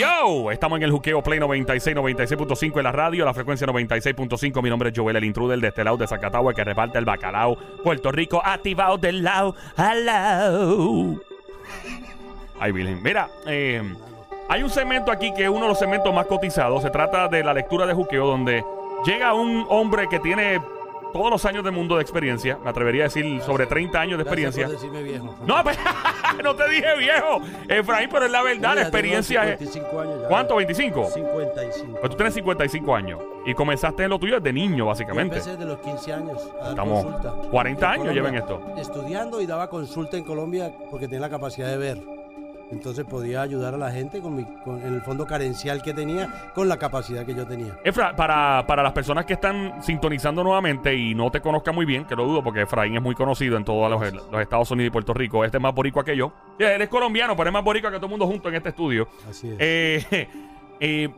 Yo, estamos en el Juqueo Play 96, 96.5 en la radio, la frecuencia 96.5. Mi nombre es Joel, el intruder de este lado de Zacatagua que reparte el bacalao. Puerto Rico, activado del lado al lado. Ay, Virgen. Mira, eh, hay un segmento aquí que es uno de los segmentos más cotizados. Se trata de la lectura de Juqueo, donde llega un hombre que tiene todos los años del mundo de experiencia. Me atrevería a decir sobre 30 años de experiencia. Gracias por decirme viejo. No, pe- no te dije viejo, Efraín, pero es la verdad, la experiencia es. 55 años ya. ¿Cuánto? ¿25? 55. Pues tú tienes 55 años y comenzaste en lo tuyo desde niño, Yo básicamente. empecé de los 15 años a dar Estamos consulta. 40 En años Colombia, llevan esto. Estudiando y daba consulta en Colombia porque tenía la capacidad de ver. Entonces podía ayudar a la gente con, mi, con el fondo carencial que tenía, con la capacidad que yo tenía. Efra, para, para las personas que están sintonizando nuevamente y no te conozcan muy bien, que lo dudo porque Efraín es muy conocido en todos los, los Estados Unidos y Puerto Rico, este es más boricua que yo. Sí, Él es colombiano, pero es más boricua que todo el mundo junto en este estudio. Así es. Eh, eh,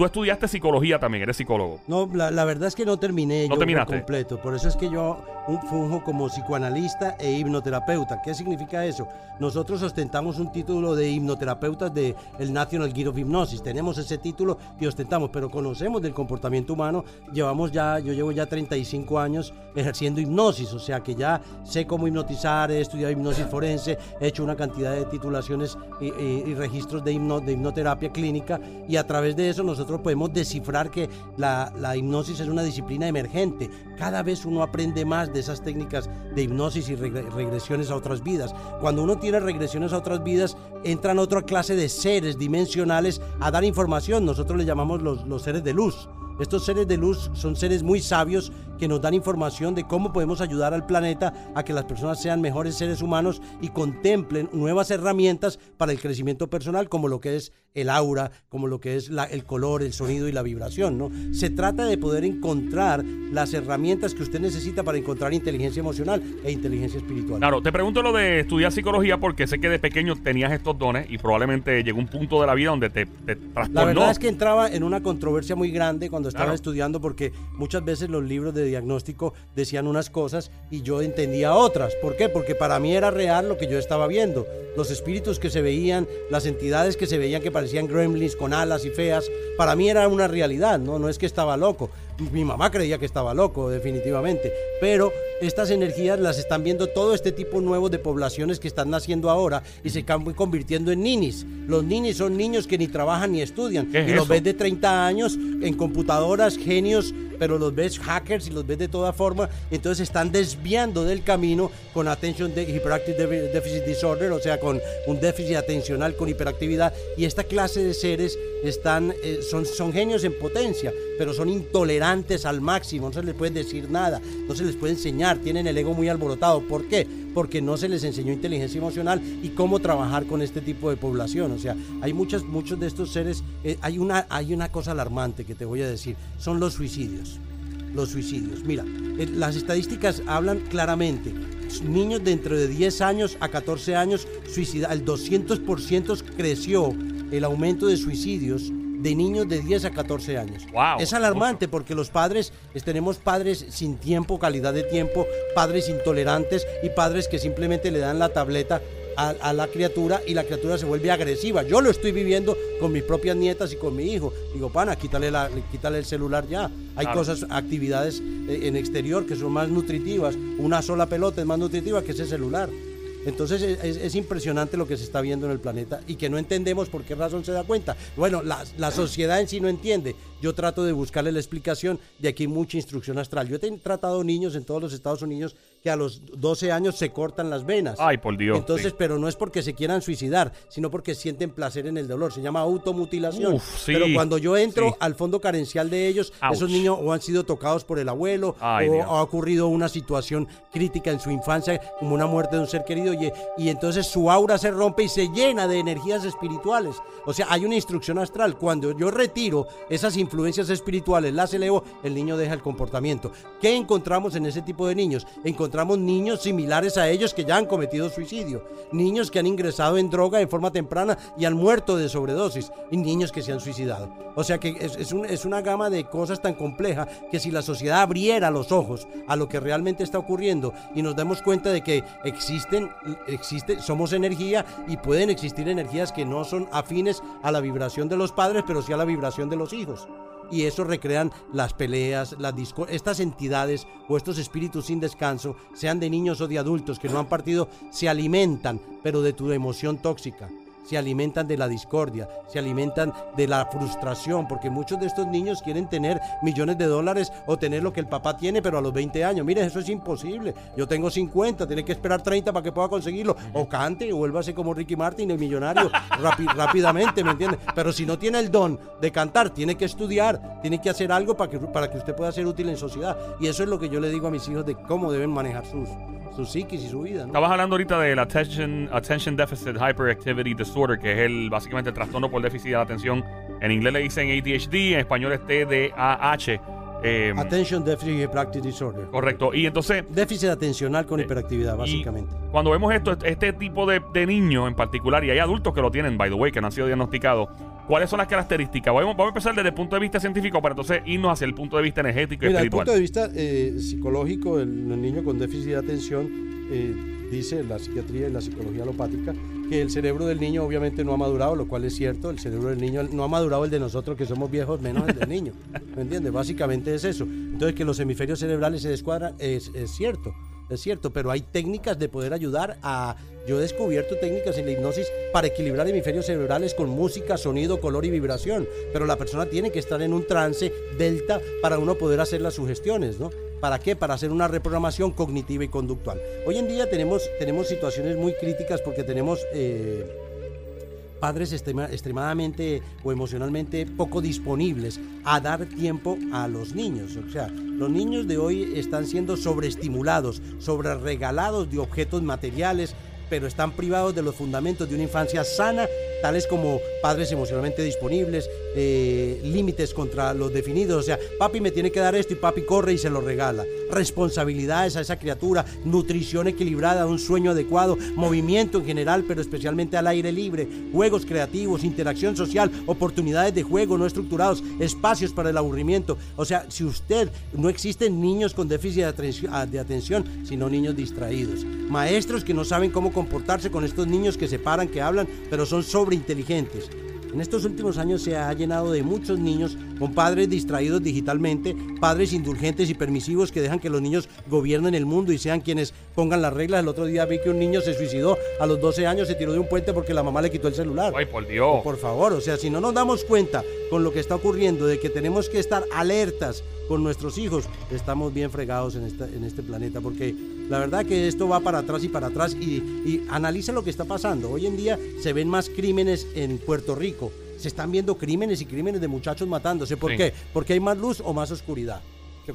tú estudiaste psicología también, eres psicólogo. No, la, la verdad es que no terminé ¿No yo terminaste? completo. Por eso es que yo un- funjo como psicoanalista e hipnoterapeuta. ¿Qué significa eso? Nosotros ostentamos un título de hipnoterapeutas del el National Guild of Hypnosis. Tenemos ese título y ostentamos, pero conocemos del comportamiento humano. Llevamos ya, yo llevo ya 35 años ejerciendo hipnosis, o sea que ya sé cómo hipnotizar, he estudiado hipnosis forense, he hecho una cantidad de titulaciones y, y- y registros de, hipno- de hipnoterapia clínica y a través de eso nosotros podemos descifrar que la, la hipnosis es una disciplina emergente. Cada vez uno aprende más de esas técnicas de hipnosis y regre- regresiones a otras vidas. Cuando uno tiene regresiones a otras vidas, entran otra clase de seres dimensionales a dar información. Nosotros le llamamos los, los seres de luz. Estos seres de luz son seres muy sabios que nos dan información de cómo podemos ayudar al planeta a que las personas sean mejores seres humanos y contemplen nuevas herramientas para el crecimiento personal, como lo que es el aura, como lo que es la- el color, el sonido y la vibración. ¿no? Se trata de poder encontrar las herramientas que usted necesita para encontrar inteligencia emocional e inteligencia espiritual. Claro, te pregunto lo de estudiar psicología porque sé que de pequeño tenías estos dones y probablemente llegó un punto de la vida donde te, te La trastornó. verdad es que entraba en una controversia muy grande cuando estaba Claro. estudiando porque muchas veces los libros de diagnóstico decían unas cosas y yo entendía otras. ¿Por qué? Porque para mí era real lo que yo estaba viendo. Los espíritus que se veían, las entidades que se veían que parecían gremlins con alas y feas, para mí era una realidad, ¿no? No es que estaba loco. Mi mamá creía que estaba loco, definitivamente. Pero estas energías las están viendo todo este tipo nuevo de poblaciones que están naciendo ahora y se están convirtiendo en ninis. Los ninis son niños que ni trabajan ni estudian. ¿Qué es y los ves de 30 años en computadoras, genios, pero los ves hackers y los ves de toda forma. Entonces están desviando del camino con Attention de Hyperactive Defi- Deficit Disorder, o sea, con un déficit atencional, con hiperactividad. Y esta clase de seres están, eh, son, son genios en potencia, pero son intolerantes al máximo. No se les puede decir nada, no se les puede enseñar. Tienen el ego muy alborotado. ¿Por qué? Porque no se les enseñó inteligencia emocional y cómo trabajar con este tipo de población. O sea, hay muchas, muchos de estos seres. eh, hay, una, hay una cosa alarmante que te voy a decir: son los suicidios los suicidios. Mira, eh, las estadísticas hablan claramente. Niños de entre de 10 años a 14 años, suicida, el 200% creció el aumento de suicidios de niños de 10 a 14 años. Wow, es alarmante porque los padres, es- tenemos padres sin tiempo, calidad de tiempo, padres intolerantes y padres que simplemente le dan la tableta a, a la criatura y la criatura se vuelve agresiva. Yo lo estoy viviendo con mis propias nietas y con mi hijo. Digo, pana, quítale, la, quítale el celular ya. Hay Claro. cosas, actividades eh, en exterior que son más nutritivas. Una sola pelota es más nutritiva que ese celular. Entonces es, es- es impresionante lo que se está viendo en el planeta y que no entendemos por qué razón se da cuenta. Bueno, la sociedad en sí no entiende. Yo trato de buscarle la explicación. De aquí mucha instrucción astral. Yo he tratado niños en todos los Estados Unidos que a los 12 años se cortan las venas. Ay, por Dios. Entonces, sí. pero no es porque se quieran suicidar, sino porque sienten placer en el dolor. Se llama automutilación. Uf, sí, pero cuando yo entro sí. al fondo carencial de ellos, Ouch. esos niños o han sido tocados por el abuelo Ay, o Dios. ha ocurrido una situación crítica en su infancia, como una muerte de un ser querido, y, y entonces su aura se rompe y se llena de energías espirituales. O sea, hay una instrucción astral. Cuando yo retiro esas influencias espirituales, las elevo, el niño deja el comportamiento. ¿Qué encontramos en ese tipo de niños? Encontramos niños similares a ellos que ya han cometido suicidio, niños que han ingresado en droga en forma temprana y han muerto de sobredosis, y niños que se han suicidado. O sea que es, es, es una gama de cosas tan compleja que si la sociedad abriera los ojos a lo que realmente está ocurriendo y nos damos cuenta de que existen, existe, somos energía y pueden existir energías que no son afines a la vibración de los padres, pero sí a la vibración de los hijos y eso recrean las peleas, las estas entidades o estos espíritus sin descanso, sean de niños o de adultos que no han partido, se alimentan, pero de tu emoción tóxica se alimentan de la discordia, se alimentan de la frustración, porque muchos de estos niños quieren tener millones de dólares o tener lo que el papá tiene, pero a los 20 años. Mire, eso es imposible. Yo tengo 50, tiene que esperar 30 para que pueda conseguirlo. O cante o vuélvase como Ricky Martin, el millonario, rápidamente, ¿me entiende? Pero si no tiene el don de cantar, tiene que estudiar, tiene que hacer algo para que, para que usted pueda ser útil en sociedad. Y eso es lo que yo le digo a mis hijos de cómo deben manejar sus, su psiquis y su vida. ¿no? Estabas hablando ahorita del attention, attention Deficit Hyperactivity Disorder, que es el básicamente el trastorno por déficit de la atención. En inglés le dicen ADHD, en español es TDAH. Eh, Attention Deficit Hyperactivity Disorder. Correcto. Y entonces. Déficit atencional con hiperactividad, básicamente. Cuando vemos esto, este tipo de, de niños en particular, y hay adultos que lo tienen, by the way, que no han sido diagnosticados, ¿Cuáles son las características? Vamos, a empezar desde el punto de vista científico para entonces irnos hacia el punto de vista energético y Mira, espiritual. Desde el punto de vista eh, psicológico, el, niño con déficit de atención, eh, dice la psiquiatría y la psicología alopática, que el cerebro del niño obviamente no ha madurado, lo cual es cierto, el cerebro del niño no ha madurado el de nosotros que somos viejos, menos el del niño. ¿Me entiendes? Básicamente es eso. Entonces que los hemisferios cerebrales se descuadran es, es cierto es cierto, pero hay técnicas de poder ayudar a... Yo he descubierto técnicas en la hipnosis para equilibrar hemisferios cerebrales con música, sonido, color y vibración, pero la persona tiene que estar en un trance delta para uno poder hacer las sugestiones, ¿no? ¿Para qué? Para hacer una reprogramación cognitiva y conductual. Hoy en día tenemos, tenemos situaciones muy críticas porque tenemos... Eh, padres extremadamente o emocionalmente poco disponibles a dar tiempo a los niños. O sea, los niños de hoy están siendo sobreestimulados, sobreregalados de objetos materiales, pero están privados de los fundamentos de una infancia sana, tales como padres emocionalmente disponibles, eh, límites contra los definidos, o sea, papi me tiene que dar esto y papi corre y se lo regala, responsabilidades a esa criatura, nutrición equilibrada, un sueño adecuado, movimiento en general, pero especialmente al aire libre, juegos creativos, interacción social, oportunidades de juego no estructurados, espacios para el aburrimiento, o sea, si usted no existen niños con déficit de atención, sino niños distraídos, maestros que no saben cómo comportarse con estos niños que se paran, que hablan, pero son sobreinteligentes. En estos últimos años se ha llenado de muchos niños con padres distraídos digitalmente, padres indulgentes y permisivos que dejan que los niños gobiernen el mundo y sean quienes pongan las reglas. El otro día vi que un niño se suicidó a los 12 años, se tiró de un puente porque la mamá le quitó el celular. Ay, por Dios. Por favor, o sea, si no nos damos cuenta con lo que está ocurriendo, de que tenemos que estar alertas con nuestros hijos, estamos bien fregados en, esta, en este planeta, porque la verdad que esto va para atrás y para atrás y, y analiza lo que está pasando. Hoy en día se ven más crímenes en Puerto Rico, se están viendo crímenes y crímenes de muchachos matándose. ¿Por qué? Porque hay más luz o más oscuridad.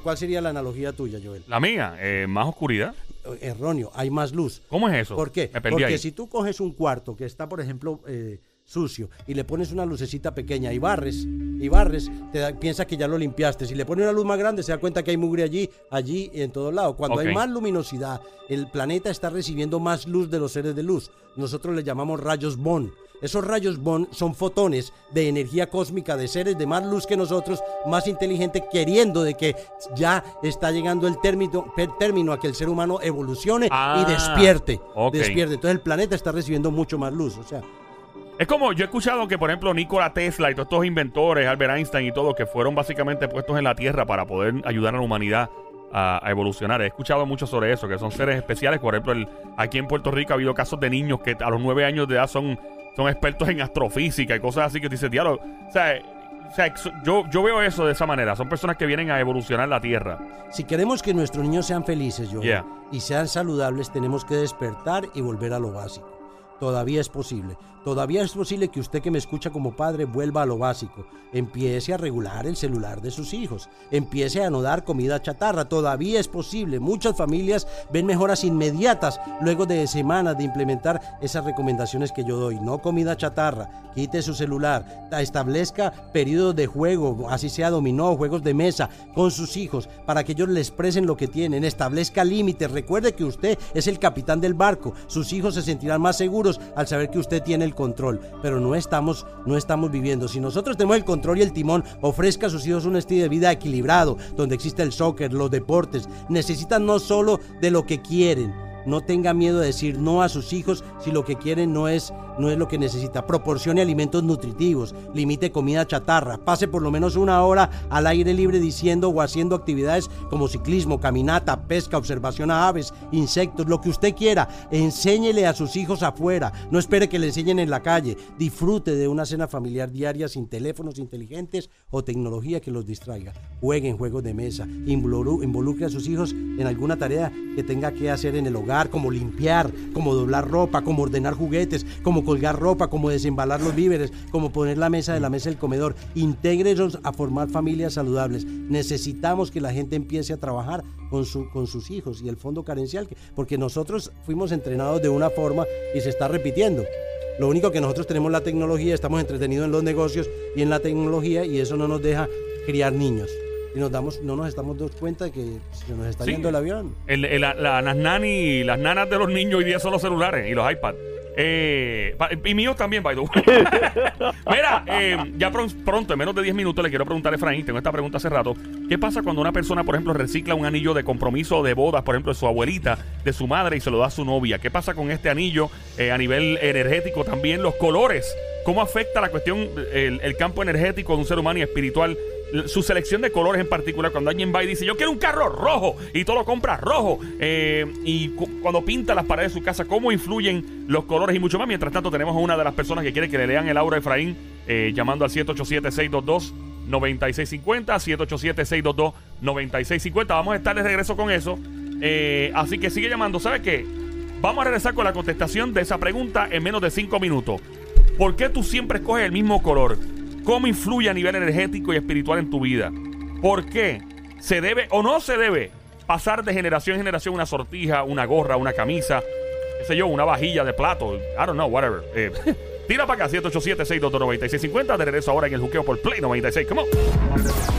¿Cuál sería la analogía tuya, Joel? La mía, eh, más oscuridad. Erróneo, hay más luz. ¿Cómo es eso? ¿Por qué? Porque si tú coges un cuarto que está, por ejemplo, eh, sucio y le pones una lucecita pequeña y barres y barres, te piensa que ya lo limpiaste. Si le pones una luz más grande, se da cuenta que hay mugre allí, allí y en todos lados. Cuando hay más luminosidad, el planeta está recibiendo más luz de los seres de luz. Nosotros le llamamos rayos Bond. Esos rayos Bond son fotones de energía cósmica de seres de más luz que nosotros, más inteligentes, queriendo de que ya está llegando el término, término a que el ser humano evolucione y ah, despierte. Despierte. Entonces el planeta está recibiendo mucho más luz. O sea, es como yo he escuchado que, por ejemplo, Nikola Tesla y todos estos inventores, Albert Einstein y todo, que fueron básicamente puestos en la Tierra para poder ayudar a la humanidad a, evolucionar. He escuchado mucho sobre eso, que son seres especiales. Por ejemplo, el, aquí en Puerto Rico ha habido casos de niños que a los nueve años de edad son, son expertos en astrofísica y cosas así que te dice, diablo, o sea, o sea, yo, yo veo eso de esa manera. Son personas que vienen a evolucionar la Tierra. Si queremos que nuestros niños sean felices, yo, y sean saludables, tenemos que despertar y volver a lo básico. Todavía es posible. Todavía es posible que usted que me escucha como padre vuelva a lo básico. Empiece a regular el celular de sus hijos. Empiece a no dar comida chatarra. Todavía es posible. Muchas familias ven mejoras inmediatas luego de semanas de implementar esas recomendaciones que yo doy. No comida chatarra. Quite su celular. Establezca periodos de juego, así sea dominó, juegos de mesa, con sus hijos, para que ellos le expresen lo que tienen. Establezca límites. Recuerde que usted es el capitán del barco. Sus hijos se sentirán más seguros al saber que usted tiene el control, pero no estamos, no estamos viviendo. Si nosotros tenemos el control y el timón, ofrezca a sus hijos un estilo de vida equilibrado, donde existe el soccer, los deportes. Necesitan no solo de lo que quieren, no tenga miedo de decir no a sus hijos si lo que quieren no es, no es lo que necesita. Proporcione alimentos nutritivos, limite comida chatarra, pase por lo menos una hora al aire libre diciendo o haciendo actividades como ciclismo, caminata, pesca, observación a aves, insectos, lo que usted quiera. Enséñele a sus hijos afuera, no espere que le enseñen en la calle. Disfrute de una cena familiar diaria sin teléfonos inteligentes o tecnología que los distraiga. Jueguen juegos de mesa, involucre a sus hijos en alguna tarea que tenga que hacer en el hogar como limpiar, como doblar ropa, como ordenar juguetes, como colgar ropa, como desembalar los víveres, como poner la mesa de la mesa del comedor. Intégrenos a formar familias saludables. Necesitamos que la gente empiece a trabajar con, su, con sus hijos y el fondo carencial, porque nosotros fuimos entrenados de una forma y se está repitiendo. Lo único que nosotros tenemos la tecnología, estamos entretenidos en los negocios y en la tecnología y eso no nos deja criar niños y nos damos, no nos estamos dando cuenta de que se nos está yendo el avión. las, nani, las nanas de los niños hoy día son los celulares y los iPads. Eh, y míos también, by the way. Mira, eh, ya pronto, en menos de 10 minutos, le quiero preguntar a Efraín, tengo esta pregunta hace rato. ¿Qué pasa cuando una persona, por ejemplo, recicla un anillo de compromiso de bodas, por ejemplo, de su abuelita, de su madre y se lo da a su novia? ¿Qué pasa con este anillo eh, a nivel energético? También los colores. ¿Cómo afecta la cuestión, el, el campo energético de un ser humano y espiritual su selección de colores en particular. Cuando alguien va y dice, yo quiero un carro rojo y todo lo compra rojo. Eh, y cuando pinta las paredes de su casa, cómo influyen los colores y mucho más. Mientras tanto, tenemos a una de las personas que quiere que le lean el aura a Efraín, eh, llamando al 787-622-9650. 787-622-9650. Vamos a estar de regreso con eso. Eh, así que sigue llamando. ¿Sabe qué? Vamos a regresar con la contestación de esa pregunta en menos de 5 minutos. ¿Por qué tú siempre escoges el mismo color? Cómo influye a nivel energético y espiritual en tu vida. ¿Por qué? ¿Se debe o no se debe pasar de generación en generación una sortija, una gorra, una camisa, qué sé yo, una vajilla de plato? I don't know, whatever. Eh, tira para acá, 787 622 9650 De regreso ahora en el juqueo por Play 96. Come on.